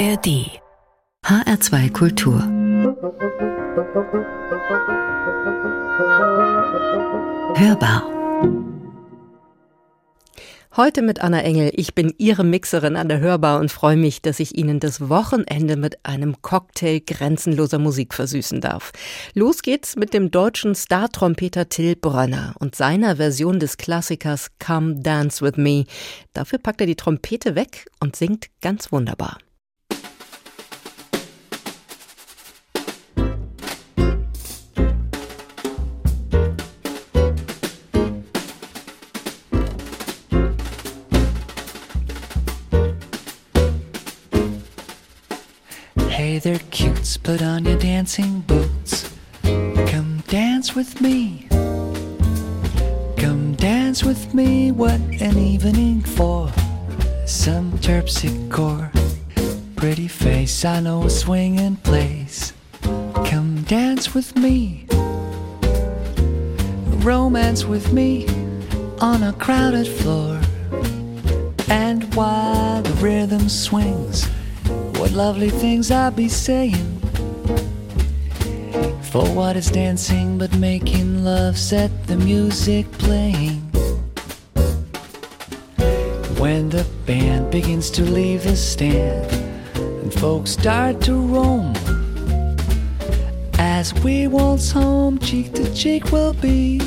ARD HR2 Kultur Hörbar Heute mit Anna Engel. Ich bin Ihre Mixerin an der Hörbar und freue mich, dass ich Ihnen das Wochenende mit einem Cocktail grenzenloser Musik versüßen darf. Los geht's mit dem deutschen Star-Trompeter Till Brönner und seiner Version des Klassikers Come Dance With Me. Dafür packt er die Trompete weg und singt ganz wunderbar. There, cutes, put on your dancing boots. Come dance with me. Come dance with me, what an evening for some terpsichore. Pretty face, I know a swinging place. Come dance with me. Romance with me on a crowded floor. And while the rhythm swings, what lovely things I'd be saying. For what is dancing but making love? Set the music playing. When the band begins to leave the stand and folks start to roam, as we waltz home, cheek to cheek we'll be.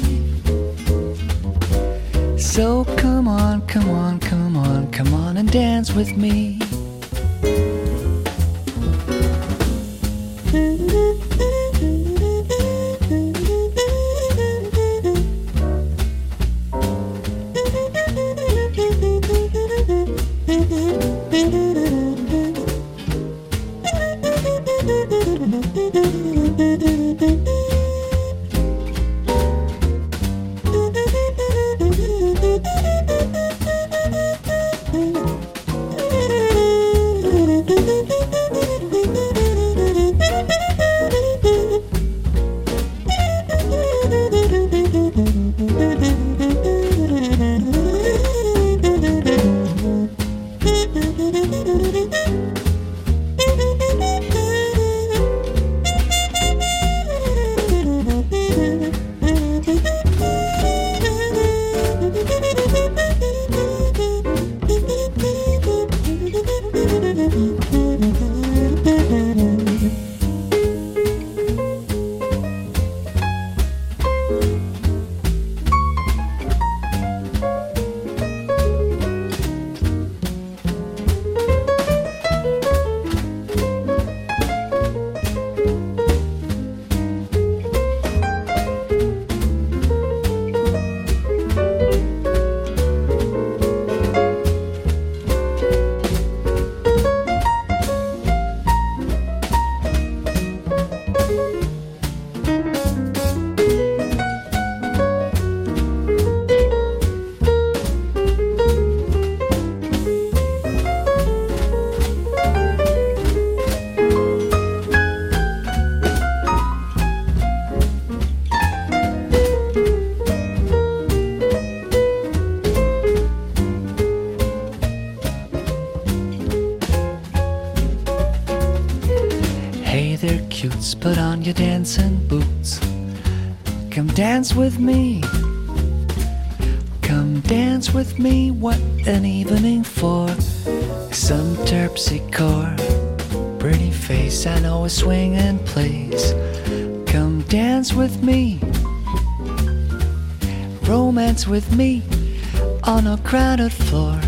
So come on, come on, come on, come on and dance with me. Dance with me. Come dance with me, what an evening for some terpsichore. Pretty face, I know a swinging place. Come dance with me. Romance with me on a crowded floor.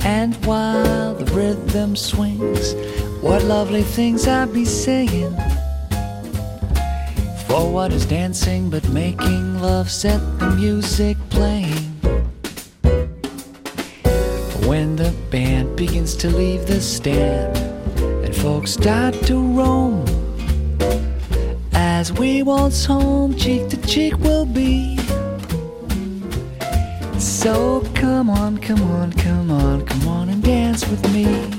And while the rhythm swings, what lovely things I'd be saying. For what is dancing but making love? Set the music playing. When the band begins to leave the stand and folks start to roam, as we waltz home, cheek to cheek we'll be. So come on, come on, come on, come on and dance with me.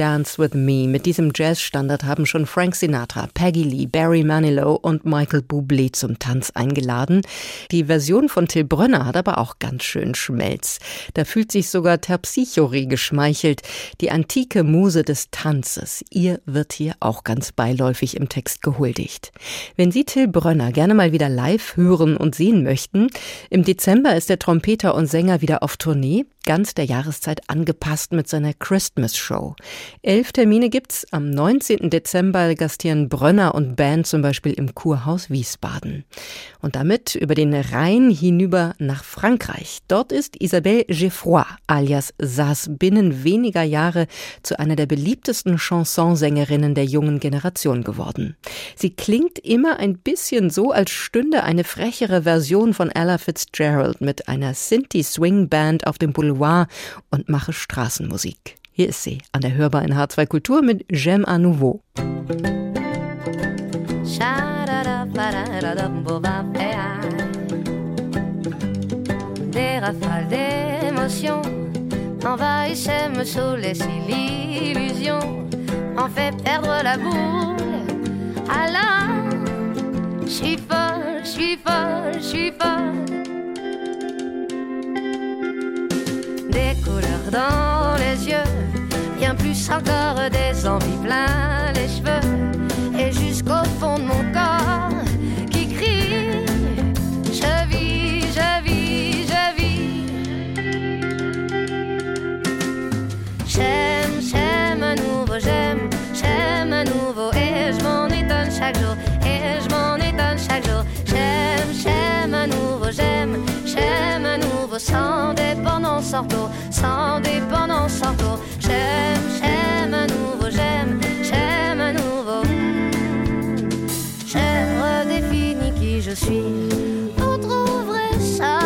Dance With Me. Mit diesem Jazzstandard haben schon Frank Sinatra, Peggy Lee, Barry Manilow und Michael Bublé zum Tanz eingeladen. Die Version von Till Brönner hat aber auch ganz schön Schmelz. Da fühlt sich sogar Terpsichore geschmeichelt, die antike Muse des Tanzes. Ihr wird hier auch ganz beiläufig im Text gehuldigt. Wenn Sie Till Brönner gerne mal wieder live hören und sehen möchten, im Dezember ist der Trompeter und Sänger wieder auf Tournee ganz der Jahreszeit angepasst mit seiner Christmas Show. Elf Termine gibt's. Am 19. Dezember gastieren Brönner und Band zum Beispiel im Kurhaus Wiesbaden. Und damit über den Rhein hinüber nach Frankreich. Dort ist Isabelle Geoffroy alias Sass binnen weniger Jahre zu einer der beliebtesten Chansonsängerinnen der jungen Generation geworden. Sie klingt immer ein bisschen so, als stünde eine frechere Version von Ella Fitzgerald mit einer Sinti Swing Band auf dem Boulevard Loire und mache Straßenmusik. Hier ist sie an der Hörbar in H2 Kultur mit J'aime à nouveau. Des rafales d'émotions envahissaient, me saoulaient si l'illusion en fait perdre la boule. Alors, je suis folle, je suis folle, je suis folle. Des couleurs dans les yeux, bien plus encore des envies plein les cheveux, et jusqu'au fond de mon corps qui crie Je vis, je vis, je vis. J'aime, j'aime à nouveau, j'aime, j'aime à nouveau, et je m'en étonne chaque jour, et je m'en étonne chaque jour. J'aime, j'aime à nouveau, j'aime, j'aime à nouveau. Sans sans dépendance ortho. J'aime, j'aime à nouveau, j'aime, j'aime à nouveau. J'ai redéfini qui je suis. Vous trouverez ça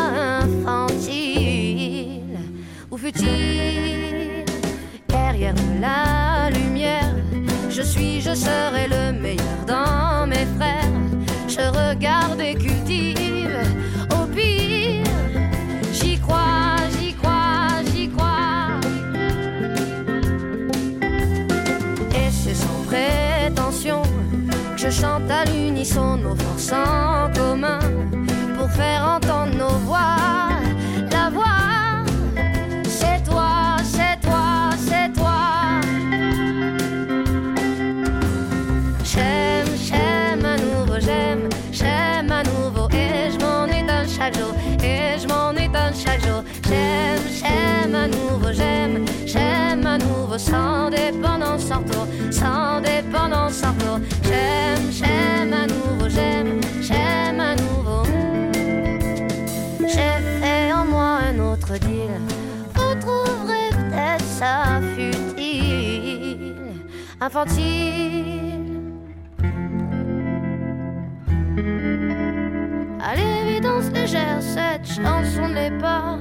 infantile ou futile derrière la lumière. Je suis, je serai le meilleur dans mes frères. Je regarde et cultive à l'unisson nos forces en commun pour faire entendre nos voix. Sans dépendance sans retour, sans dépendance sans retour. J'aime, j'aime à nouveau, j'aime, j'aime à nouveau. J'ai fait en moi un autre deal. Vous trouverez peut-être ça futile, infantile. À l'évidence légère, cette chanson ne l'est pas.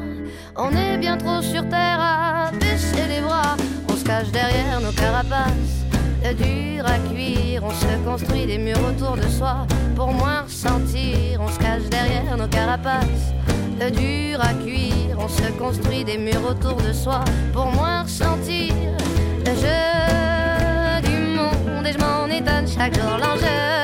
On est bien trop sur terre à baisser les bras. On se cache derrière nos carapaces. De dur à cuire, on se construit des murs autour de soi pour moins ressentir. On se cache derrière nos carapaces. De dur à cuire, on se construit des murs autour de soi pour moins ressentir. Le jeu du monde, et je m'en étonne chaque jour. L'enjeu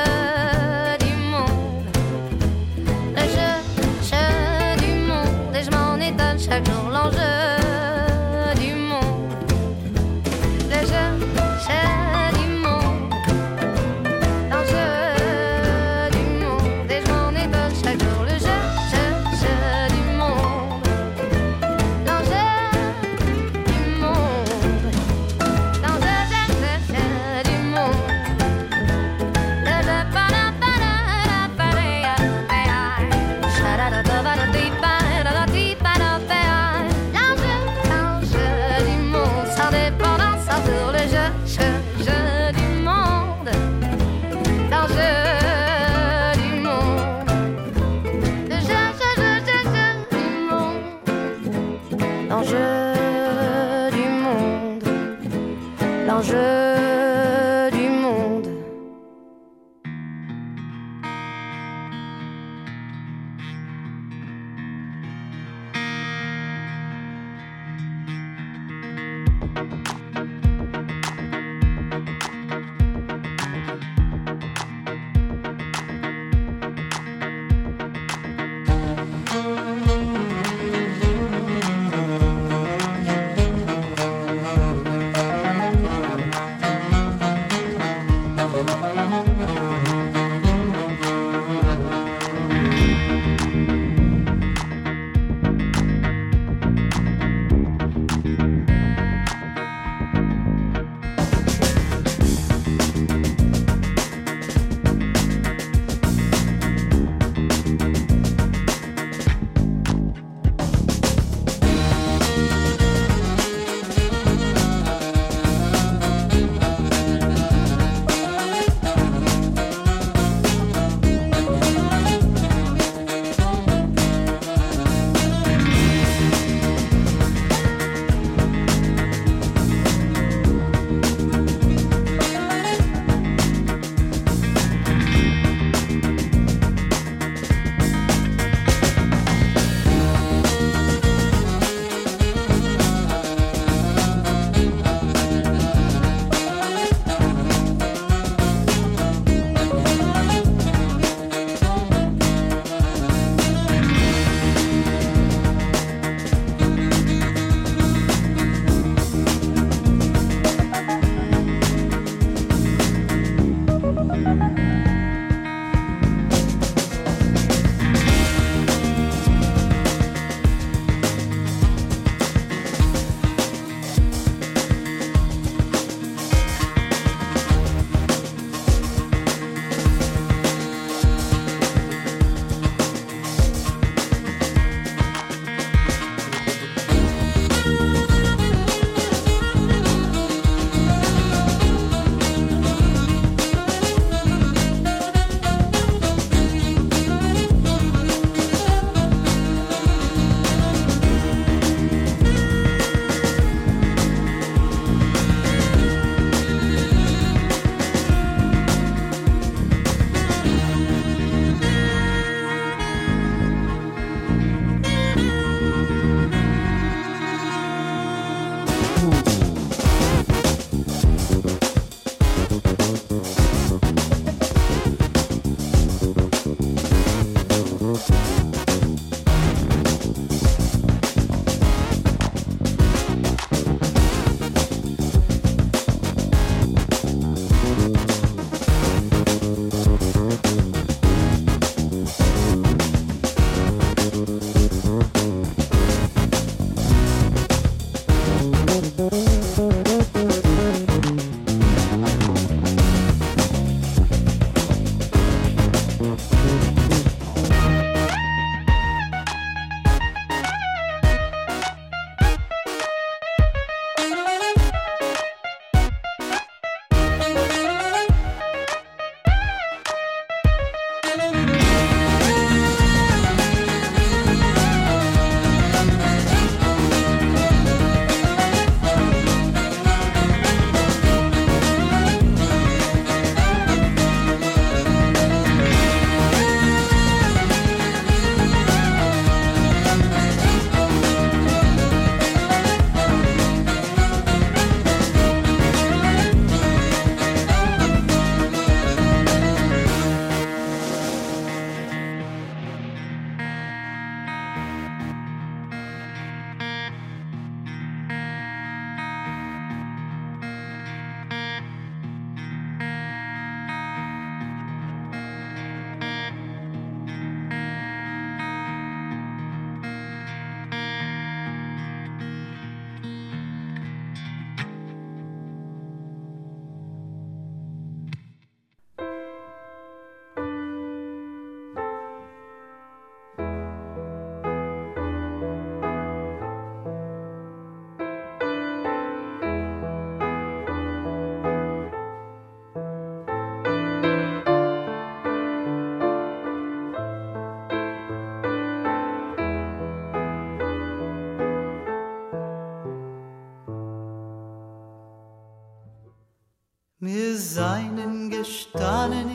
seinen gestanden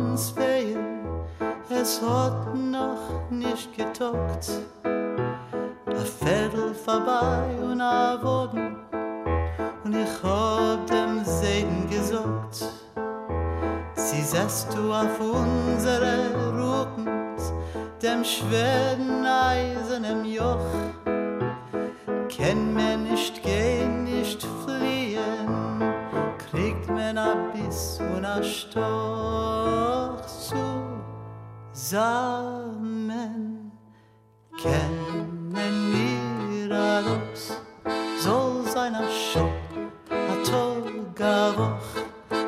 ins Wehen, es hat noch nicht getockt. A Viertel vorbei und a Woden, und ich hab dem Seiden gesagt, sie setzt du auf unsere Rücken, dem schweren eisernen Joch. Kenn mir grüner Storch zusammen. Kennen wir das? Soll seiner Schock, Woch.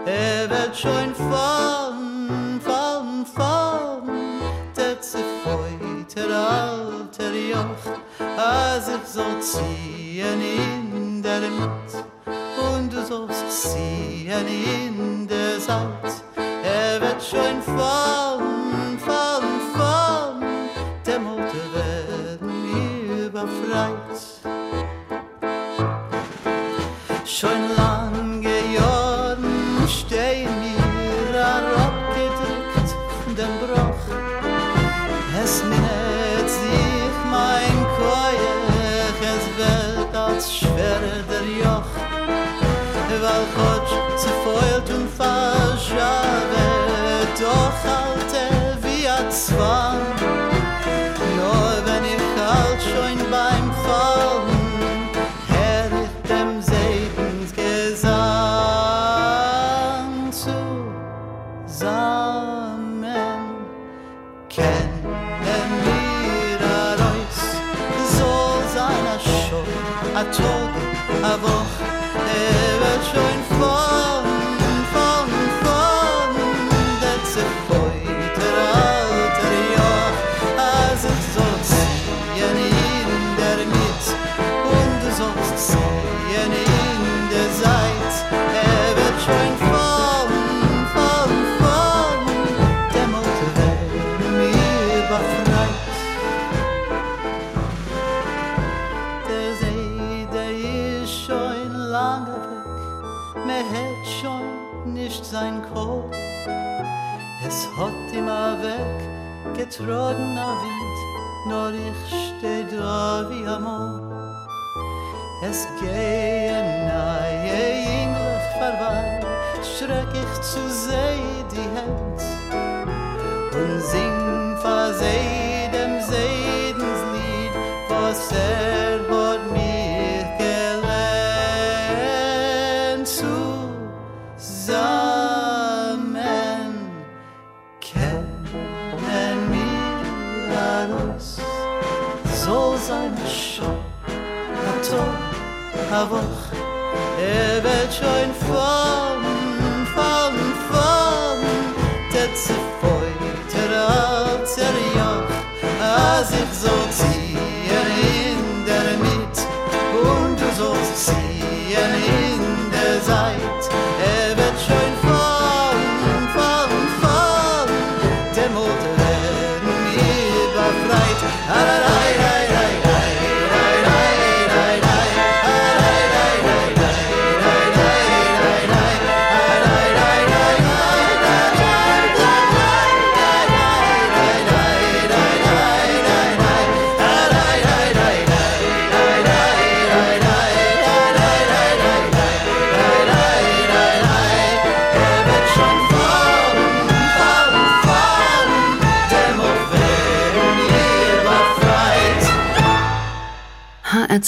er wird schon fahren, fahren, fahren. Der Zefeut, alter Joch, als ich so ziehen in der Mitte. See ziehen in der Saat. Er wird schon fahren. Getrogener Wind, nur ich steh da wie am. Es gehen neue Englisch vorbei, schreck ich zu seh die Hand und sing see dem Seidenslied, was er love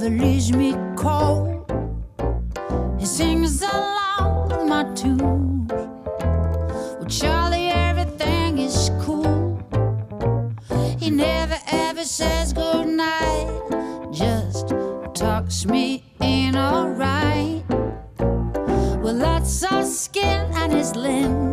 Never leaves me cold. He sings along my tunes. With Charlie, everything is cool. He never ever says goodnight, just talks me in alright. With lots of skin on his limbs.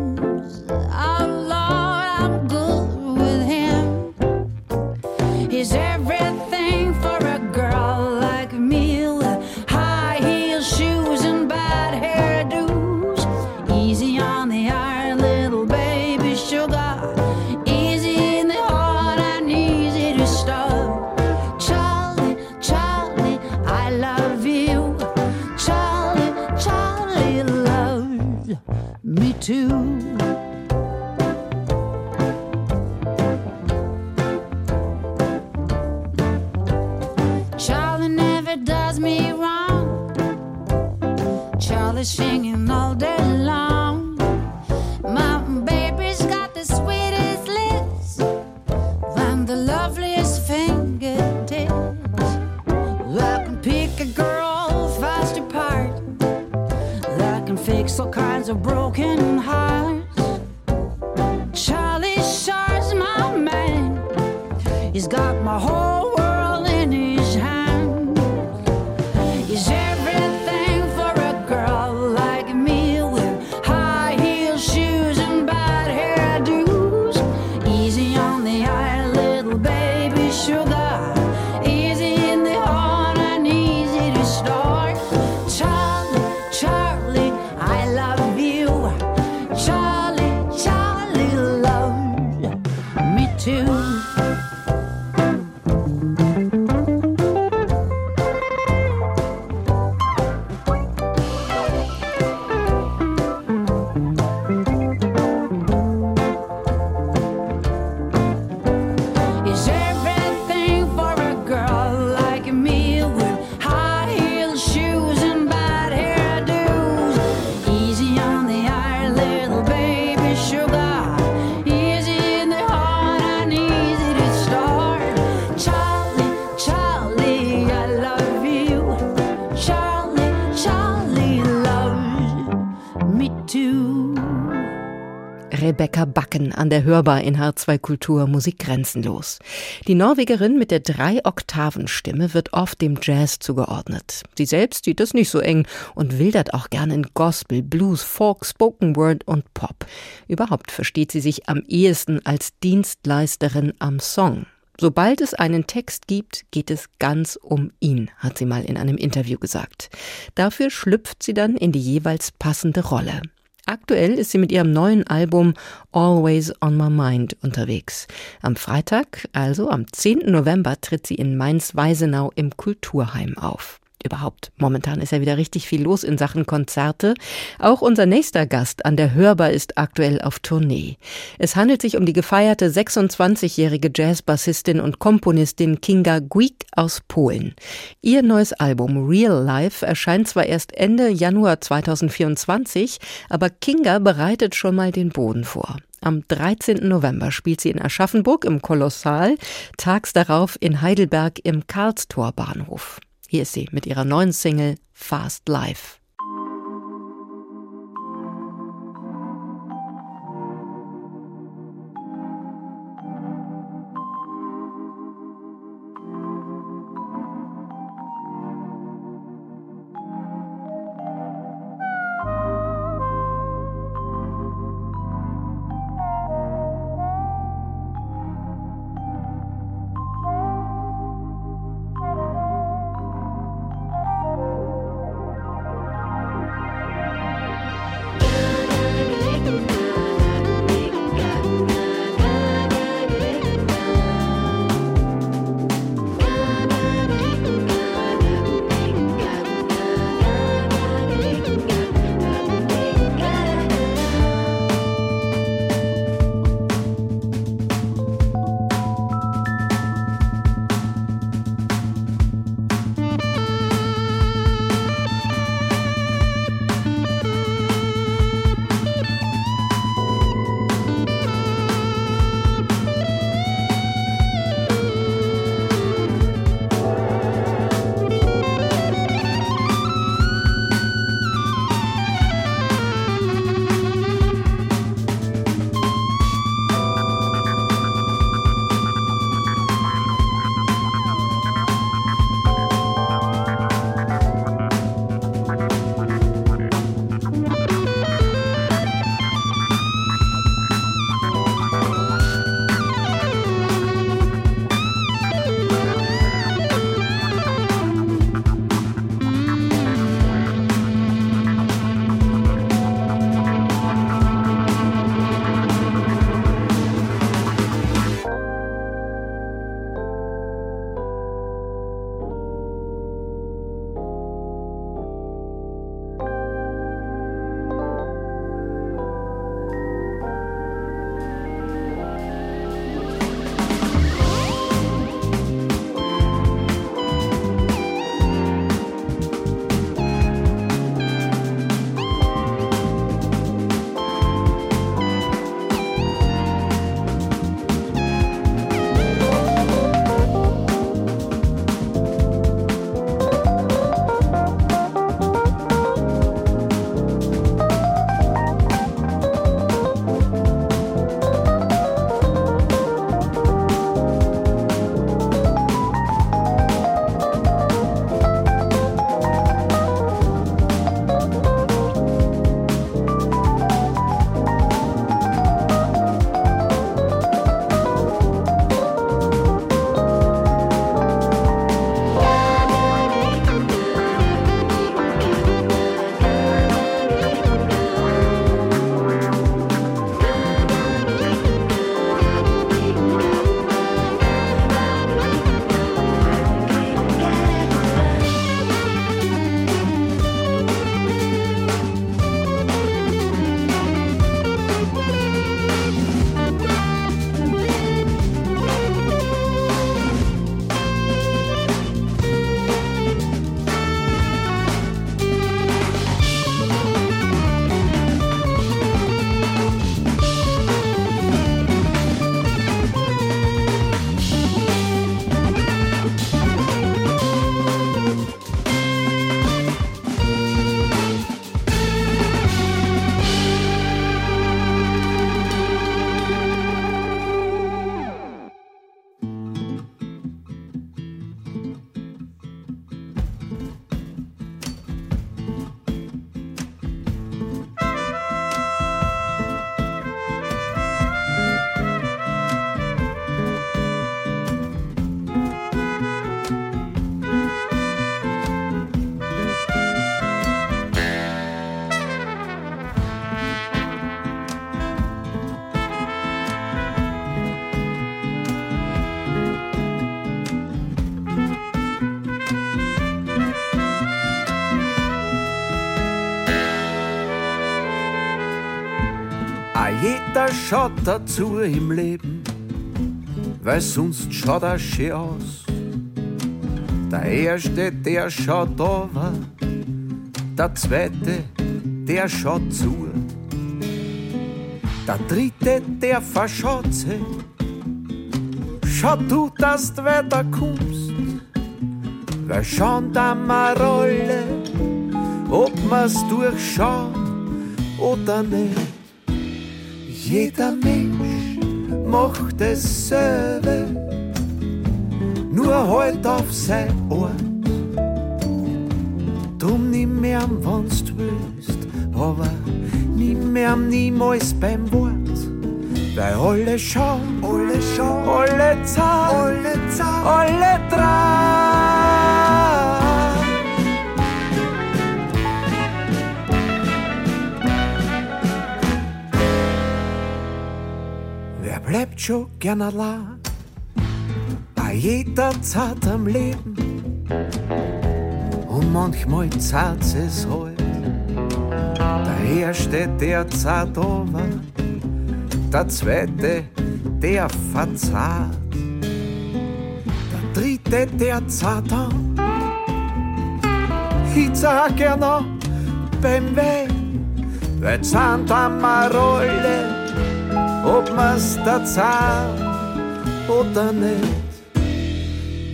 Der Hörbar in H2 Kultur Musik grenzenlos. Die Norwegerin mit der Drei-Oktaven-Stimme wird oft dem Jazz zugeordnet. Sie selbst sieht das nicht so eng und wildert auch gerne in Gospel, Blues, Folk, Spoken Word und Pop. Überhaupt versteht sie sich am ehesten als Dienstleisterin am Song. Sobald es einen Text gibt, geht es ganz um ihn, hat sie mal in einem Interview gesagt. Dafür schlüpft sie dann in die jeweils passende Rolle. Aktuell ist sie mit ihrem neuen Album Always on My Mind unterwegs. Am Freitag, also am 10. November, tritt sie in Mainz-Weisenau im Kulturheim auf. Überhaupt, momentan ist ja wieder richtig viel los in Sachen Konzerte. Auch unser nächster Gast an der Hörbar ist aktuell auf Tournee. Es handelt sich um die gefeierte 26-jährige Jazzbassistin und Komponistin Kinga Guik aus Polen. Ihr neues Album Real Life erscheint zwar erst Ende Januar 2024, aber Kinga bereitet schon mal den Boden vor. Am 13. November spielt sie in Aschaffenburg im Kolossal, tags darauf in Heidelberg im Karlstor Bahnhof. Hier ist sie mit ihrer neuen Single Fast Life. Schaut dazu im Leben, weil sonst schaut er schön aus. Der erste, der schaut over, der zweite, der schaut zu. Der dritte, der verschaut sich. Schau du, dass du weiter kommst, weil schauen da mal Rolle, ob man's durchschaut oder nicht. Jeder Mensch macht dasselbe, nur halt auf sein Ort. Drum nimm mehr, wenn's du willst, aber nimm mehr niemals beim Wort. Weil alle schauen, alle schauen, alle zahlen, alle zahlen, alle dran. Bleibt schon gern allein? Bei jeder Zeit am Leben. Und manchmal zahlt es halt. Daher steht der zart over, der zweite, der verzahlt. Der dritte, der zart an. Ich sag gerne beim Weg, weil zahnt am Rolle ob man's da zahlt oder nicht.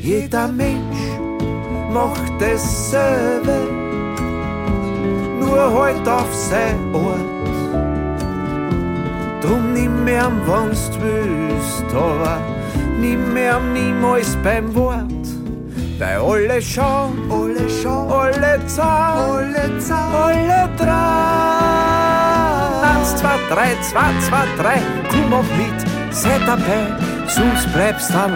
Jeder Mensch macht dasselbe, nur halt auf sein Ort. Drum nimm mir am, wenn's willst, aber nimm mir am niemals beim Wort. Weil alle schauen, alle schauen, alle zahlen, alle zahlen, alle dran. 1, 2, 3, 2, 2, 3. timov mit, se tape sus plebs tan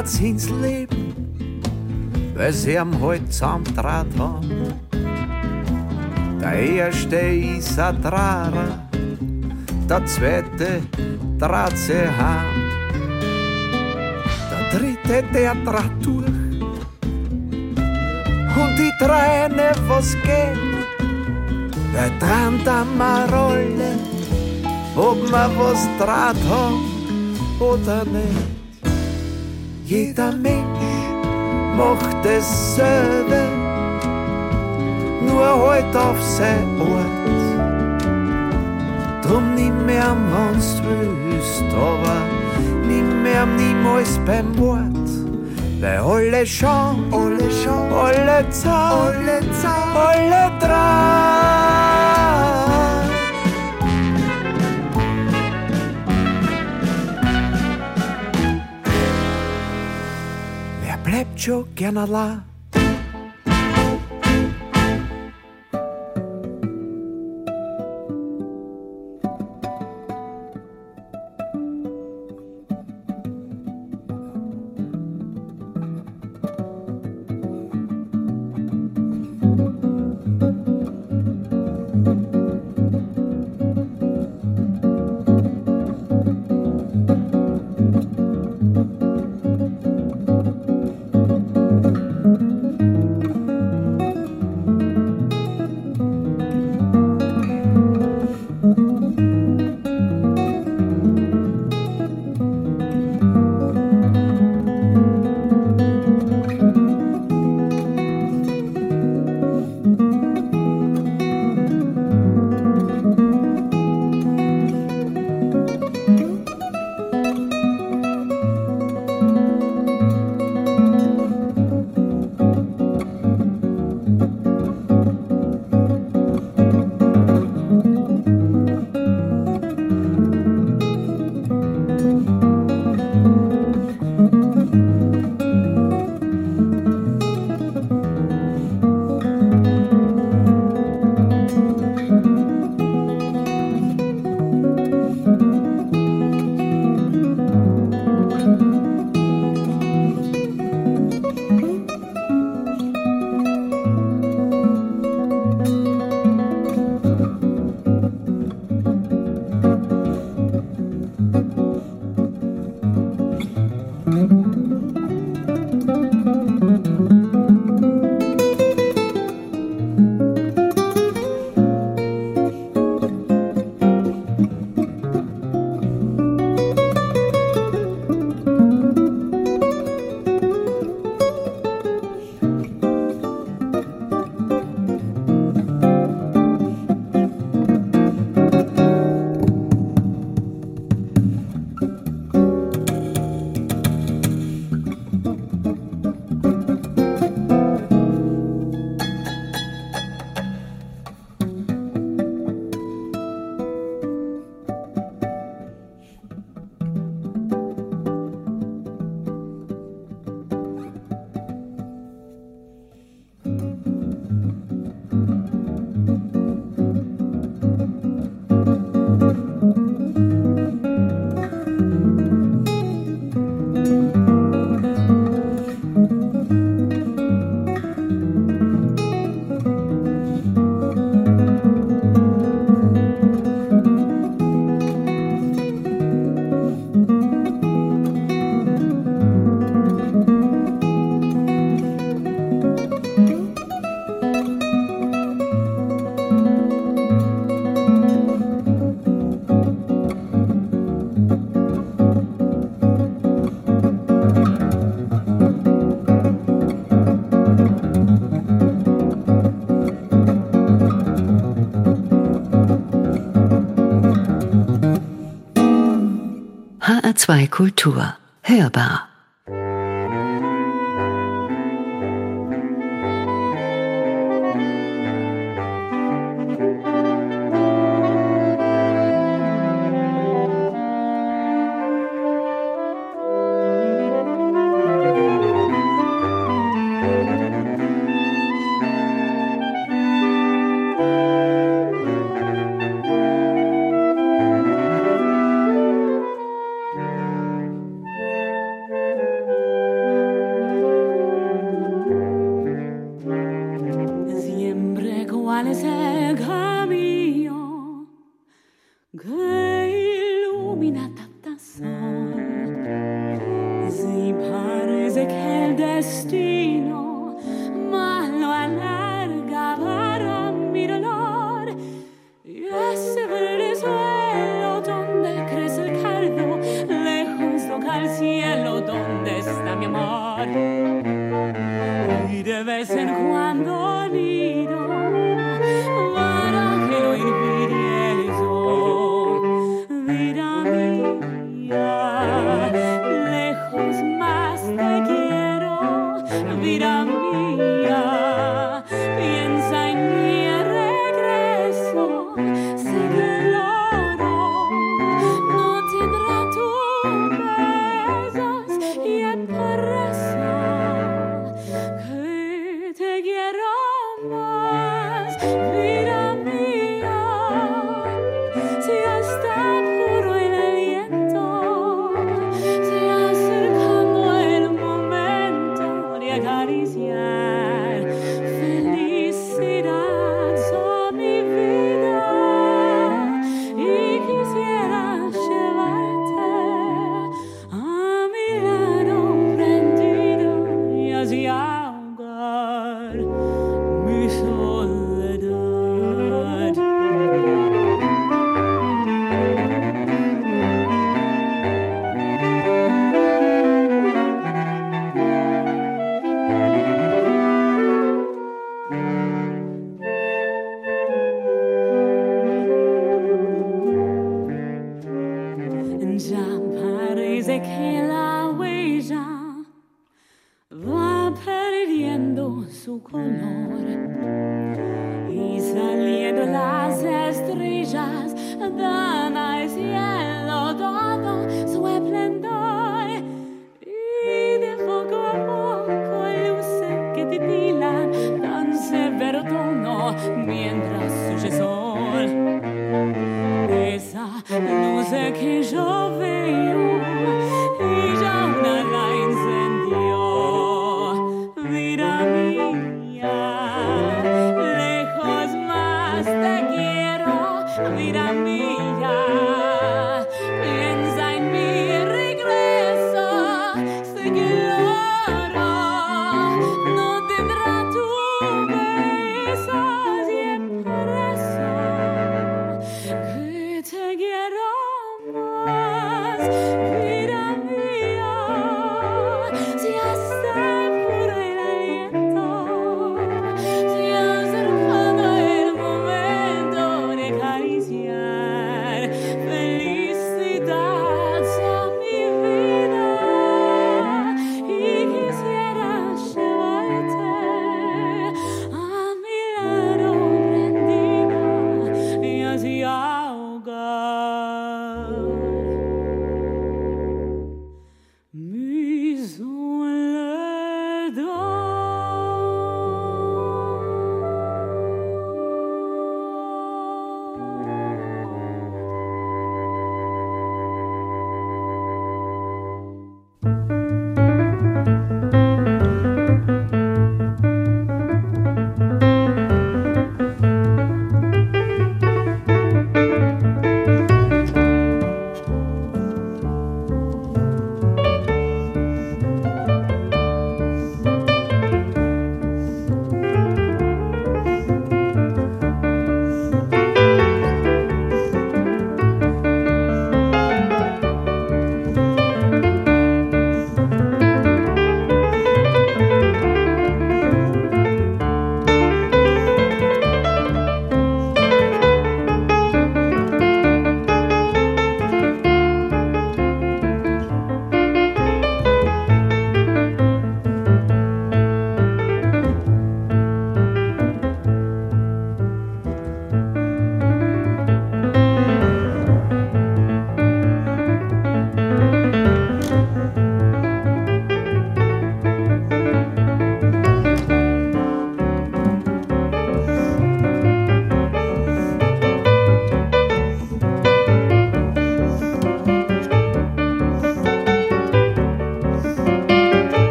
Draht ins Leben, weil sie am halt zusammendraht haben. Der erste ist ein Drahrer, der zweite draht sie heim. Der dritte, der draht durch. Und die Träne, was geht, weil dran da mal Rolle, ob man was draht haben oder nicht. Jeder Mensch macht dasselbe, nur halt auf sein Ort. Drum nimm mehr, wenn's du willst, aber nimm mehr niemals beim Wort. Weil alle schauen, alle schauen, alle zahlen, alle zahlen, alle dran. capture Canada. HR2 Kultur. Hörbar.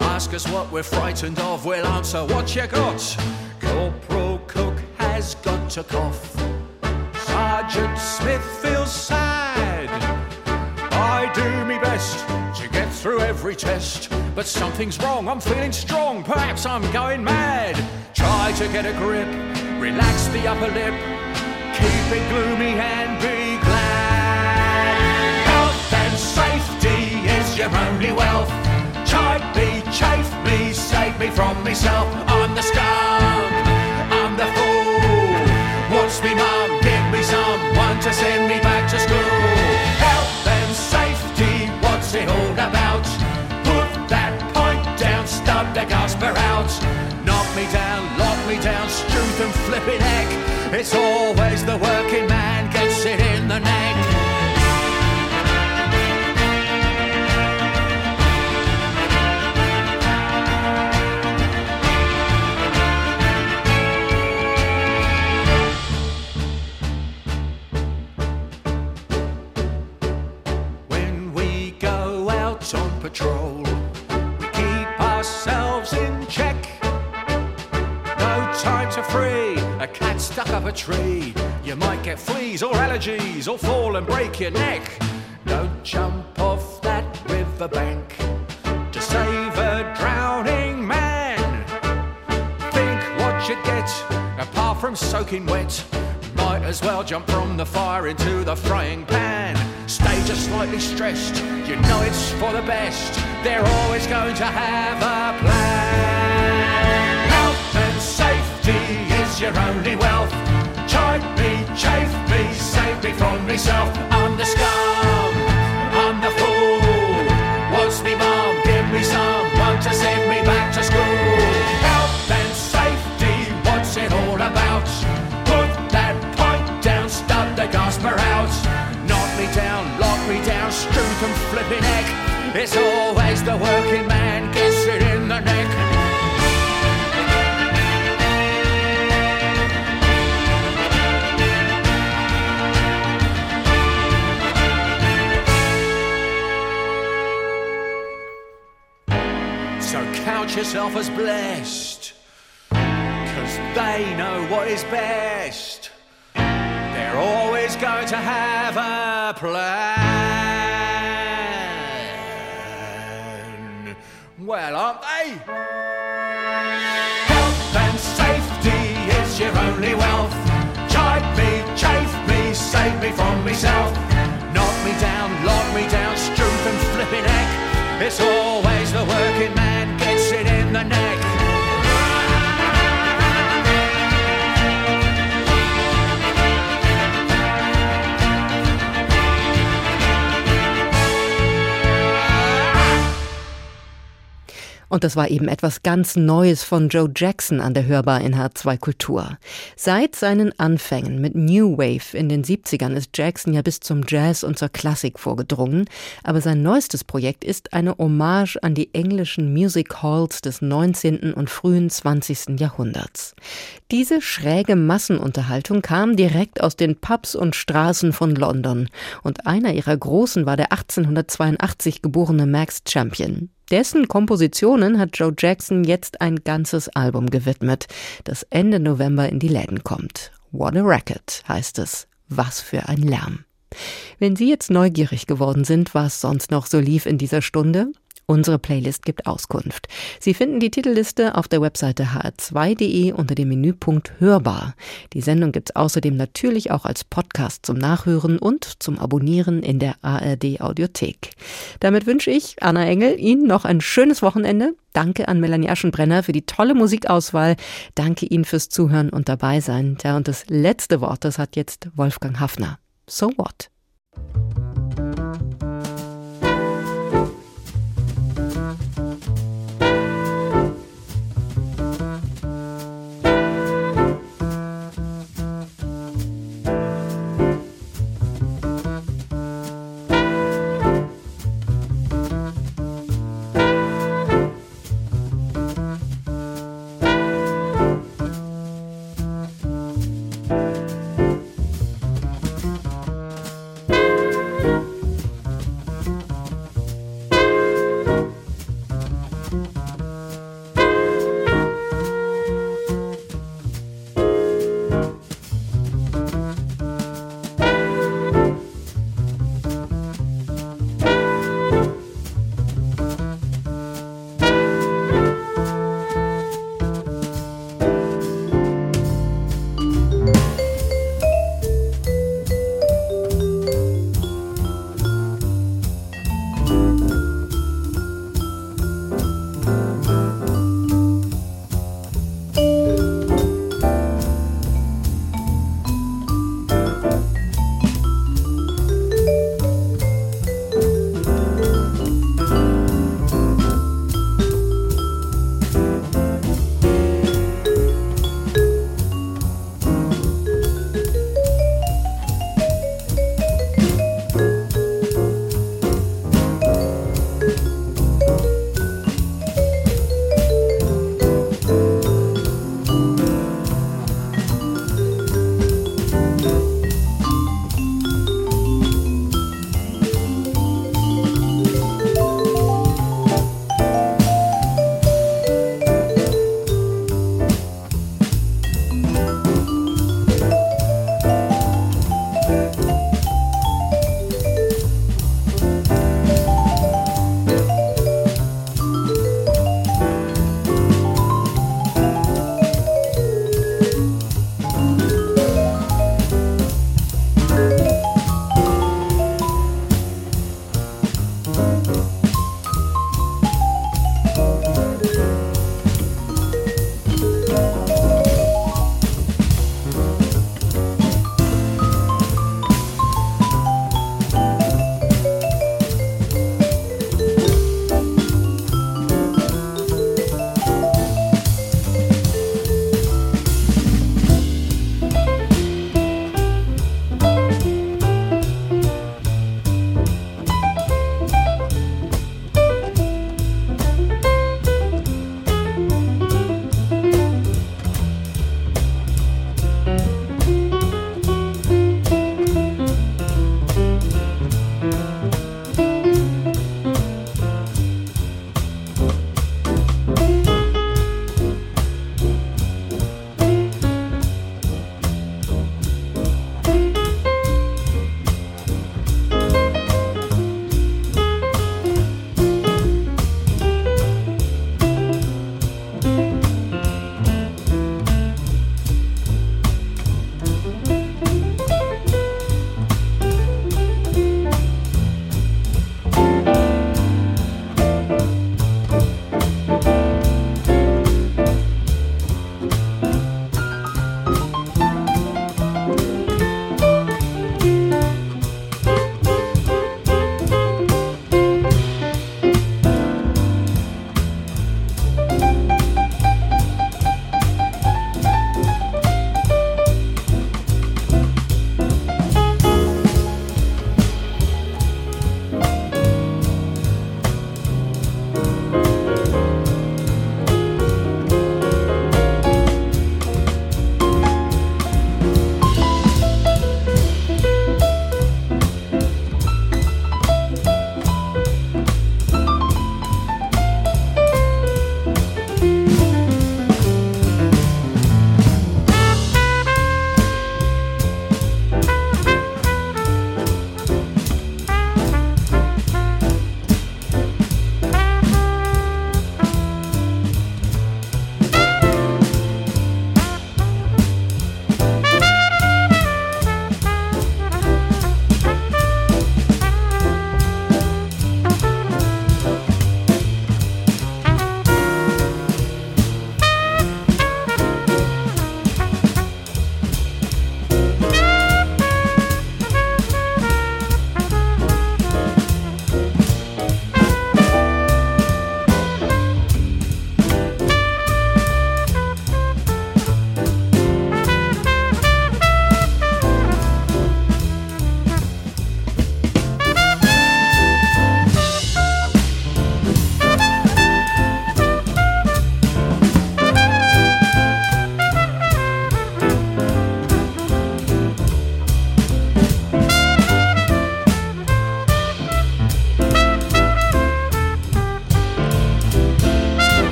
Ask us what we're frightened of, we'll answer what you got. Corporal Cook has got to cough. Sergeant Smith feels sad. I do me best to get through every test, but something's wrong. I'm feeling strong, perhaps I'm going mad. Try to get a grip, relax the upper lip, keep it gloomy and be glad. Health and safety is your only wealth. Chafe me, save me from myself. I'm the scum, I'm the fool. What's me mum? Give me someone to send me back to school. Health and safety, what's it all about? Put that point down, stub the gasper out. Knock me down, lock me down, struth and flipping neck. It's always the working man gets it in the neck. Cat stuck up a tree. You might get fleas or allergies or fall and break your neck. Don't jump off that riverbank to save a drowning man. Think what you'd get apart from soaking wet. Might as well jump from the fire into the frying pan. Stay just slightly stressed, you know it's for the best. They're always going to have a only wealth. Chide me, chafe me, save me from myself. Yourself blessed, cause they know what is best. They're always going to have a plan. Well, aren't they? Health and safety is your only wealth. Chide me, chafe me, save me from myself. Knock me down, lock me down, struth and flipping neck. It's always Und das war eben etwas ganz Neues von Joe Jackson an der Hörbar in H2 Kultur. Seit seinen Anfängen mit New Wave in den 70ern ist Jackson ja bis zum Jazz und zur Klassik vorgedrungen, aber sein neuestes Projekt ist eine Hommage an die englischen Music Halls des 19. und frühen 20. Jahrhunderts. Diese schräge Massenunterhaltung kam direkt aus den Pubs und Straßen von London und einer ihrer großen war der 1882 geborene Max Champion. Dessen Kompositionen hat Joe Jackson jetzt ein ganzes Album gewidmet, das Ende November in die Läden kommt. What a Racket heißt es. Was für ein Lärm. Wenn Sie jetzt neugierig geworden sind, was sonst noch so lief in dieser Stunde, Unsere Playlist gibt Auskunft. Sie finden die Titelliste auf der Webseite hr2.de unter dem Menüpunkt Hörbar. Die Sendung gibt's außerdem natürlich auch als Podcast zum Nachhören und zum Abonnieren in der ARD Audiothek. Damit wünsche ich, Anna Engel, Ihnen noch ein schönes Wochenende. Danke an Melanie Aschenbrenner für die tolle Musikauswahl. Danke Ihnen fürs Zuhören und dabei sein. Ja, und das letzte Wort, das hat jetzt Wolfgang Hafner. So what?